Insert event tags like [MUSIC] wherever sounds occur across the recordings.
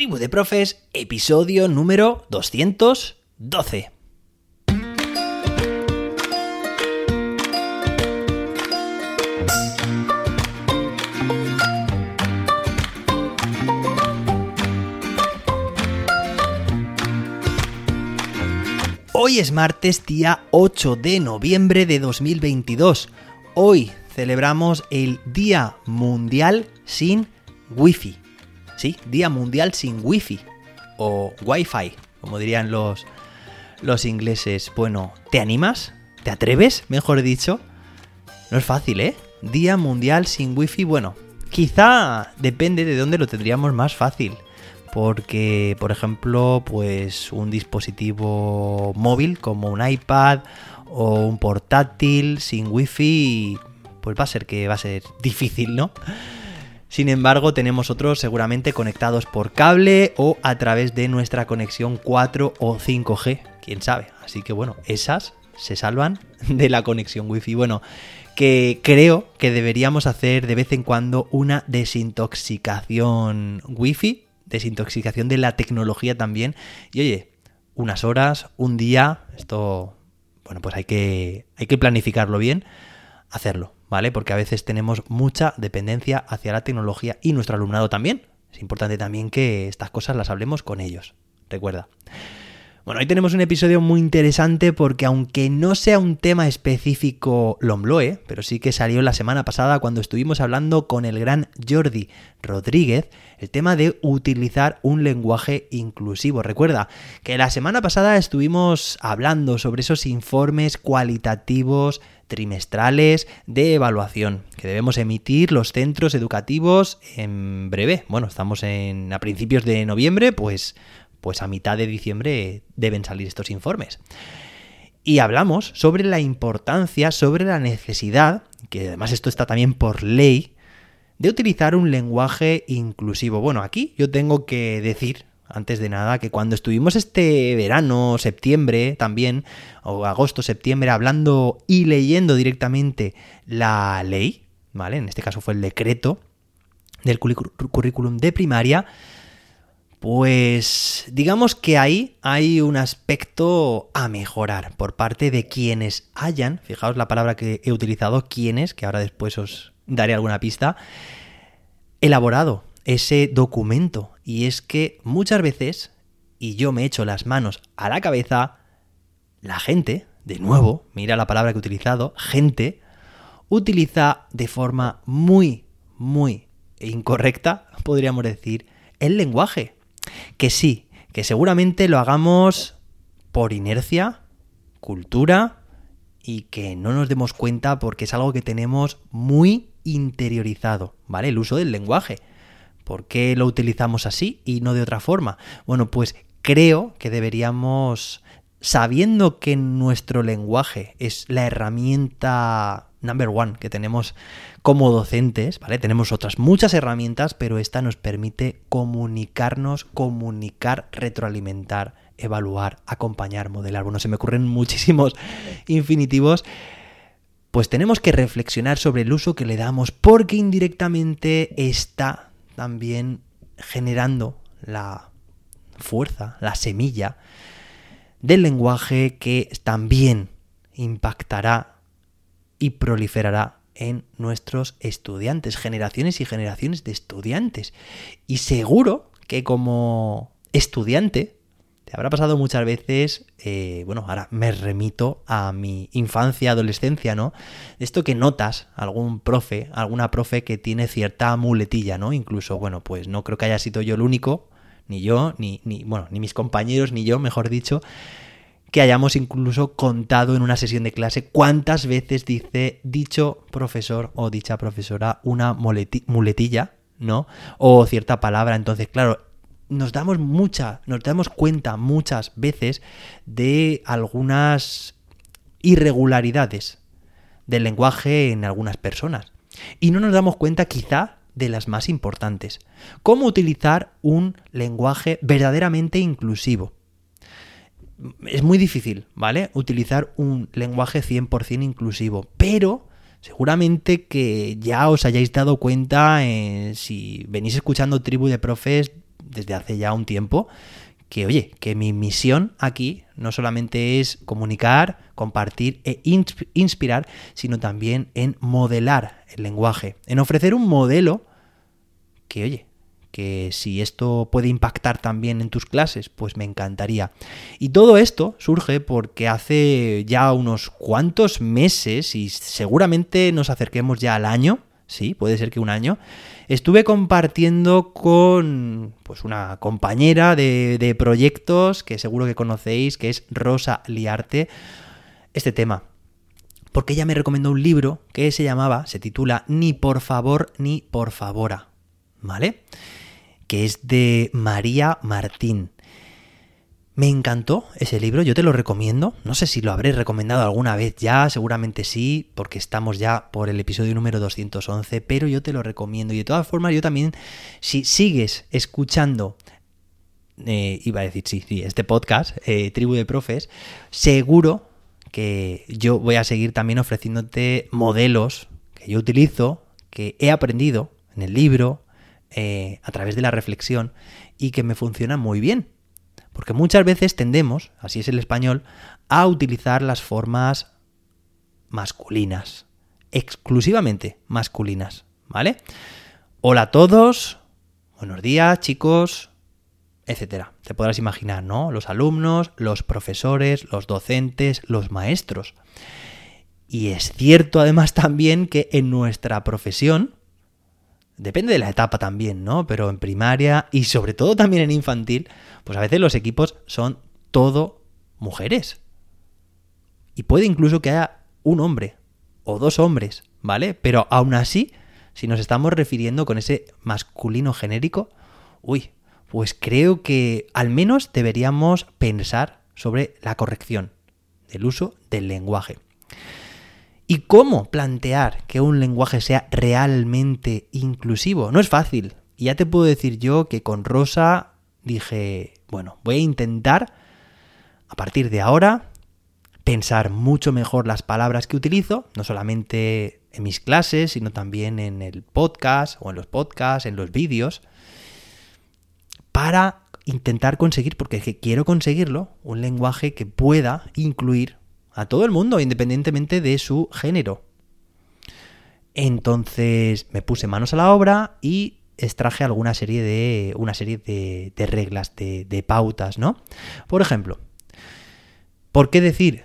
Tribu de Profes, episodio número 212. Hoy es martes, día 8 de noviembre de 2022. Hoy celebramos el Día Mundial sin Wi-Fi. Sí, Día Mundial sin Wi-Fi. O Wi-Fi, como dirían los, los ingleses. Bueno, ¿te animas? ¿Te atreves? Mejor dicho. No es fácil, ¿eh? Día Mundial sin Wi-Fi. Bueno, quizá depende de dónde lo tendríamos más fácil porque por ejemplo pues un dispositivo móvil como un iPad o un portátil sin wifi pues va a ser que va a ser difícil no sin embargo tenemos otros seguramente conectados por cable o a través de nuestra conexión 4 o 5G quién sabe. Así que bueno esas se salvan [LAUGHS] de la conexión wifi. Bueno que creo que deberíamos hacer de vez en cuando una desintoxicación wifi desintoxicación de la tecnología también. Y oye, unas horas, un día, esto, bueno, pues hay que, hay que planificarlo bien, hacerlo, ¿vale? Porque a veces tenemos mucha dependencia hacia la tecnología y nuestro alumnado también. Es importante también que estas cosas las hablemos con ellos. Recuerda. Bueno, hoy tenemos un episodio muy interesante porque aunque no sea un tema específico Lombloe, pero sí que salió la semana pasada cuando estuvimos hablando con el gran Jordi Rodríguez, el tema de utilizar un lenguaje inclusivo. Recuerda que la semana pasada estuvimos hablando sobre esos informes cualitativos trimestrales de evaluación que debemos emitir los centros educativos en breve. Bueno, estamos en a principios de noviembre, pues pues a mitad de diciembre deben salir estos informes. Y hablamos sobre la importancia, sobre la necesidad, que además esto está también por ley, de utilizar un lenguaje inclusivo. Bueno, aquí yo tengo que decir, antes de nada, que cuando estuvimos este verano, septiembre también, o agosto, septiembre, hablando y leyendo directamente la ley, ¿vale? En este caso fue el decreto del currículum de primaria, pues digamos que ahí hay un aspecto a mejorar por parte de quienes hayan, fijaos la palabra que he utilizado, quienes, que ahora después os daré alguna pista, elaborado ese documento. Y es que muchas veces, y yo me echo las manos a la cabeza, la gente, de nuevo, mira la palabra que he utilizado, gente, utiliza de forma muy, muy incorrecta, podríamos decir, el lenguaje que sí, que seguramente lo hagamos por inercia, cultura y que no nos demos cuenta porque es algo que tenemos muy interiorizado, ¿vale? El uso del lenguaje. ¿Por qué lo utilizamos así y no de otra forma? Bueno, pues creo que deberíamos, sabiendo que nuestro lenguaje es la herramienta number one que tenemos como docentes, ¿vale? Tenemos otras muchas herramientas, pero esta nos permite comunicarnos, comunicar, retroalimentar, evaluar, acompañar, modelar. Bueno, se me ocurren [LAUGHS] muchísimos infinitivos. Pues tenemos que reflexionar sobre el uso que le damos porque indirectamente está también generando la fuerza, la semilla del lenguaje que también impactará y proliferará en nuestros estudiantes, generaciones y generaciones de estudiantes. Y seguro que como estudiante habrá pasado muchas veces, eh, bueno, ahora me remito a mi infancia, adolescencia, ¿no? Esto que notas algún profe, alguna profe que tiene cierta muletilla, ¿no? Incluso, bueno, pues no creo que haya sido yo el único, ni yo, ni bueno, ni mis compañeros, ni yo, mejor dicho, que hayamos incluso contado en una sesión de clase cuántas veces dice dicho profesor o dicha profesora una muletilla, ¿no? O cierta palabra. Entonces, claro, nos damos mucha, nos damos cuenta muchas veces de algunas irregularidades del lenguaje en algunas personas. Y no nos damos cuenta quizá de las más importantes. Cómo utilizar un lenguaje verdaderamente inclusivo es muy difícil, ¿vale? Utilizar un lenguaje 100% inclusivo, pero seguramente que ya os hayáis dado cuenta, eh, si venís escuchando Tribu de Profes desde hace ya un tiempo que, oye, que mi misión aquí no solamente es comunicar, compartir e inspirar, sino también en modelar el lenguaje, en ofrecer un modelo que, oye, que si esto puede impactar también en tus clases, pues me encantaría. Y todo esto surge porque hace ya unos cuantos meses, y seguramente nos acerquemos ya al año, sí, puede ser que un año, estuve compartiendo con pues una compañera de, de proyectos que seguro que conocéis, que es Rosa Liarte, este tema. Porque ella me recomendó un libro que se llamaba, se titula Ni por favor ni por favora, ¿vale? Que es de María Martín. Me encantó ese libro, yo te lo recomiendo. No sé si lo habré recomendado alguna vez ya, seguramente sí, porque estamos ya por el episodio número 211, pero yo te lo recomiendo. Y de todas formas, yo también, si sigues escuchando, eh, iba a decir sí, sí, este podcast, eh, Tribu de Profes, seguro que yo voy a seguir también ofreciéndote modelos que yo utilizo, que he aprendido en el libro, eh, a través de la reflexión y que me funcionan muy bien. Porque muchas veces tendemos, así es el español, a utilizar las formas masculinas, exclusivamente masculinas, ¿vale? Hola a todos, buenos días chicos, etcétera. Te podrás imaginar, ¿no? Los alumnos, los profesores, los docentes, los maestros. Y es cierto además [LAUGHS] también que en nuestra profesión, Depende de la etapa también, ¿no? Pero en primaria y sobre todo también en infantil, pues a veces los equipos son todo mujeres. Y puede incluso que haya un hombre o dos hombres, ¿vale? Pero aún así, si nos estamos refiriendo con ese masculino genérico, uy, pues creo que al menos deberíamos pensar sobre la corrección del uso del lenguaje. ¿Y cómo plantear que un lenguaje sea realmente inclusivo? No es fácil. Y ya te puedo decir yo que con Rosa dije, bueno, voy a intentar a partir de ahora pensar mucho mejor las palabras que utilizo, no solamente en mis clases, sino también en el podcast o en los podcasts, en los vídeos, para intentar conseguir, porque quiero conseguirlo, un lenguaje que pueda incluir a todo el mundo, independientemente de su género. Entonces me puse manos a la obra y extraje alguna serie de, una serie de, reglas, de, de pautas, ¿no? Por ejemplo, ¿por qué decir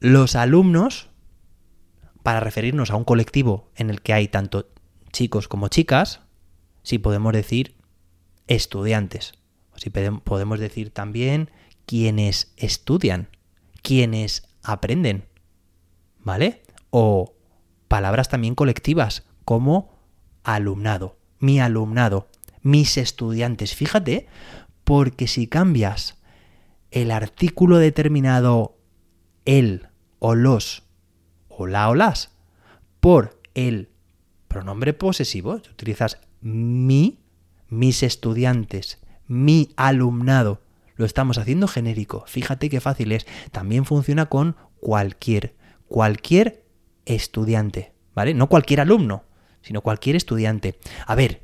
los alumnos para referirnos a un colectivo en el que hay tanto chicos como chicas? Si podemos decir estudiantes. Si podemos decir también quienes estudian, quienes aprenden, ¿vale? O palabras también colectivas como alumnado, mi alumnado, mis estudiantes. Fíjate, porque si cambias el artículo determinado el o los o la o las por el pronombre posesivo, utilizas mi, mis estudiantes, mi alumnado, lo estamos haciendo genérico. Fíjate qué fácil es. También funciona con cualquier, cualquier estudiante, ¿vale? No cualquier alumno, sino cualquier estudiante. A ver,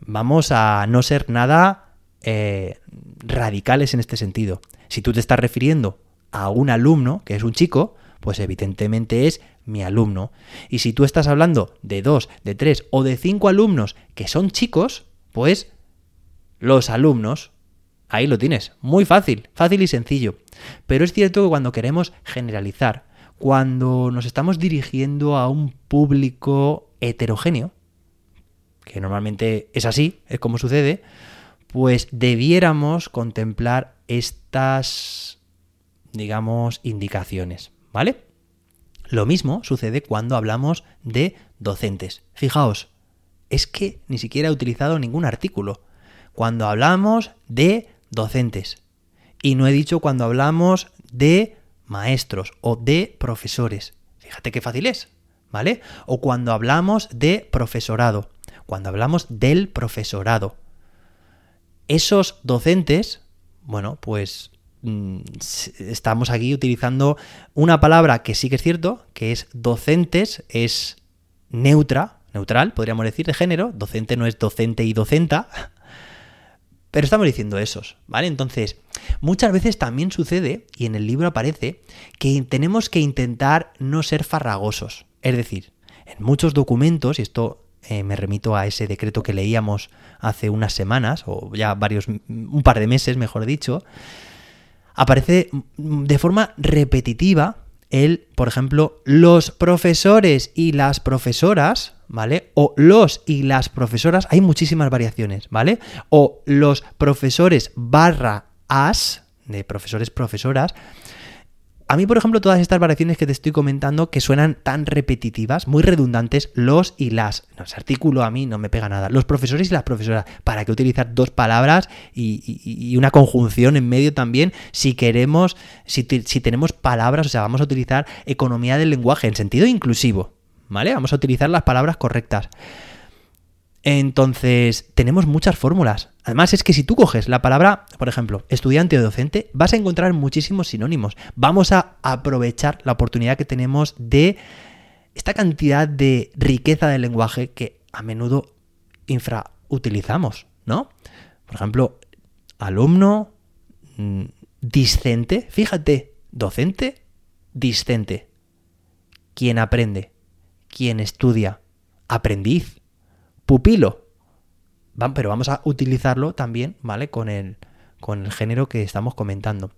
vamos a no ser nada eh, radicales en este sentido. Si tú te estás refiriendo a un alumno, que es un chico, pues evidentemente es mi alumno. Y si tú estás hablando de dos, de tres o de cinco alumnos que son chicos, pues los alumnos Ahí lo tienes, muy fácil, fácil y sencillo. Pero es cierto que cuando queremos generalizar, cuando nos estamos dirigiendo a un público heterogéneo, que normalmente es así, es como sucede, pues debiéramos contemplar estas, digamos, indicaciones, ¿vale? Lo mismo sucede cuando hablamos de docentes. Fijaos, es que ni siquiera he utilizado ningún artículo. Cuando hablamos de docentes. Y no he dicho cuando hablamos de maestros o de profesores. Fíjate qué fácil es, ¿vale? O cuando hablamos de profesorado, cuando hablamos del profesorado. Esos docentes, bueno, pues mm, estamos aquí utilizando una palabra que sí que es cierto, que es docentes, es neutra, neutral, podríamos decir, de género. Docente no es docente y docenta, pero estamos diciendo esos, ¿vale? Entonces, muchas veces también sucede, y en el libro aparece, que tenemos que intentar no ser farragosos. Es decir, en muchos documentos, y esto eh, me remito a ese decreto que leíamos hace unas semanas, o ya varios, un par de meses, mejor dicho, aparece de forma repetitiva el, por ejemplo, los profesores y las profesoras, ¿vale? O los y las profesoras, hay muchísimas variaciones, ¿vale? O los profesores barra as, de profesores, profesoras, a mí, por ejemplo, todas estas variaciones que te estoy comentando que suenan tan repetitivas, muy redundantes, los y las. No, ese artículo a mí no me pega nada. Los profesores y las profesoras. ¿Para qué utilizar dos palabras y, una conjunción en medio también? Si queremos, si, si tenemos palabras, o sea, vamos a utilizar economía del lenguaje en sentido inclusivo. ¿Vale? Vamos a utilizar las palabras correctas. Entonces, tenemos muchas fórmulas. Además, es que si tú coges la palabra, por ejemplo, estudiante o docente, vas a encontrar muchísimos sinónimos. Vamos a aprovechar la oportunidad que tenemos de esta cantidad de riqueza del lenguaje que a menudo infrautilizamos, ¿no? Por ejemplo, alumno, mm, discente, fíjate, docente, discente. Quien aprende, quien estudia, aprendiz pupilo. Pero vamos a utilizarlo también, ¿vale? Con el, con el género que estamos comentando.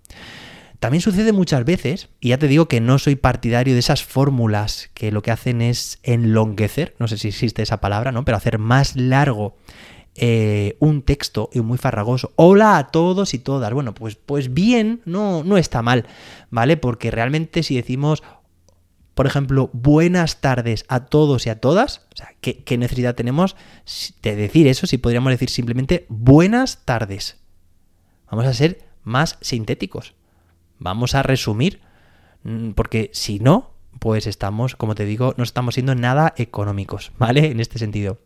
También sucede muchas veces, y ya te digo que no soy partidario de esas fórmulas que lo que hacen es enlonguecer, no sé si existe esa palabra, ¿no? Pero hacer más largo eh, un texto y muy farragoso. Hola a todos y todas. Bueno, pues, pues bien, no, no está mal, ¿vale? Porque realmente si decimos por ejemplo, buenas tardes a todos y a todas, o sea, ¿qué, necesidad tenemos de decir eso si podríamos decir simplemente buenas tardes? Vamos a ser más sintéticos. Vamos a resumir, mm, porque si no, pues estamos, como te digo, no estamos siendo nada económicos, [LAUGHS] ¿vale? En este sentido.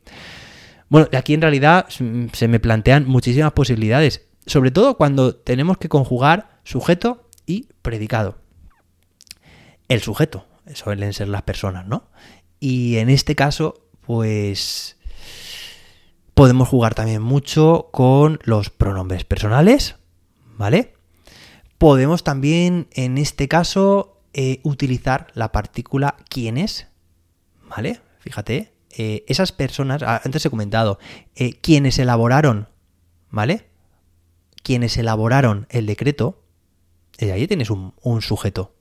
Bueno, aquí en realidad se me plantean muchísimas posibilidades, sobre todo cuando tenemos que conjugar sujeto y predicado. El sujeto, suelen ser las personas, ¿no? Y en este caso, pues podemos jugar también mucho con los pronombres personales, ¿vale? Podemos también, en este caso, eh, utilizar la partícula quienes, ¿vale? Fíjate, eh, esas personas, ah, antes he comentado, eh, quienes elaboraron, ¿vale? Quienes elaboraron el decreto, ahí tienes un sujeto,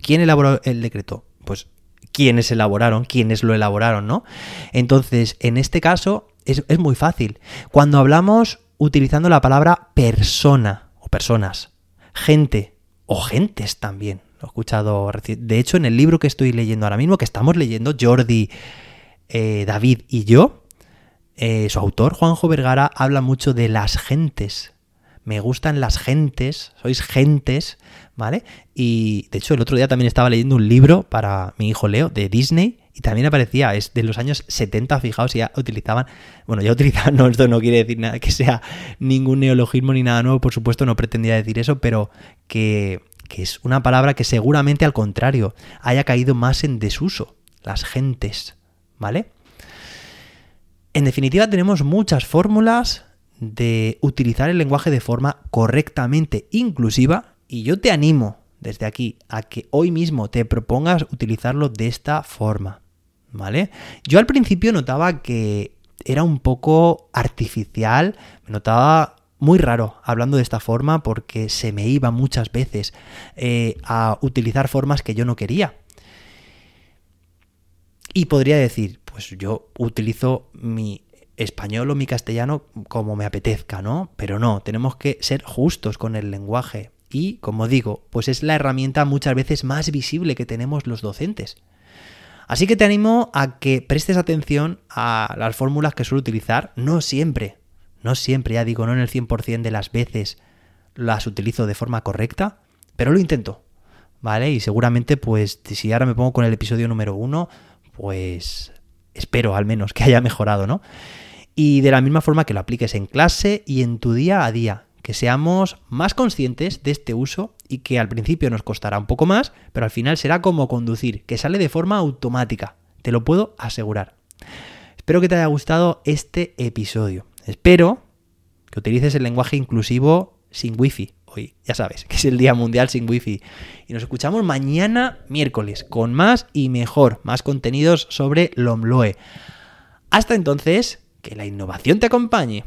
¿Quién elaboró el decreto? Pues quienes elaboraron, quienes lo elaboraron, ¿no? Entonces, en este caso es, muy fácil. Cuando hablamos utilizando la palabra persona o personas, gente o gentes también, lo he escuchado De hecho, en el libro que estoy leyendo ahora mismo, que estamos leyendo, Jordi, eh, David y yo, eh, su autor, Juanjo Vergara, habla mucho de las gentes. Me gustan las gentes, sois gentes, ¿vale? Y de hecho el otro día también estaba leyendo un libro para mi hijo Leo de Disney y también aparecía, es de los años 70, fijaos, ya utilizaban, bueno, ya utilizaban, [LAUGHS] no, esto no quiere decir nada que sea ningún neologismo ni nada nuevo, por supuesto, no pretendía decir eso, pero que, que es una palabra que seguramente al contrario haya caído más en desuso, las gentes, ¿vale? En definitiva tenemos muchas fórmulas de utilizar el lenguaje de forma correctamente inclusiva y yo te animo desde aquí a que hoy mismo te propongas utilizarlo de esta forma, ¿vale? Yo al principio notaba que era un poco artificial, me notaba muy raro hablando de esta forma porque se me iba muchas veces eh, a utilizar formas que yo no quería. Y podría decir, pues yo utilizo mi español o mi castellano como me apetezca, ¿no? Pero no, tenemos que ser justos con el lenguaje. Y, como digo, pues es la herramienta muchas veces más visible que tenemos los docentes. Así que te animo a que prestes atención a las fórmulas que suelo utilizar, no siempre, no siempre, ya digo, no en el 100% de las veces las utilizo de forma correcta, pero lo intento, ¿vale? Y seguramente, pues, si ahora me pongo con el episodio número uno, pues espero al menos que haya mejorado, ¿no? Y de la misma forma que lo apliques en clase y en tu día a día que seamos más conscientes de este uso y que al principio nos costará un poco más, pero al final será como conducir, que sale de forma automática, te lo puedo asegurar. Espero que te haya gustado este episodio. Espero que utilices el lenguaje inclusivo sin wifi. Hoy, ya sabes, que es el Día Mundial sin wifi. Y nos escuchamos mañana miércoles con más y mejor, más contenidos sobre Lomloe. Hasta entonces, que la innovación te acompañe.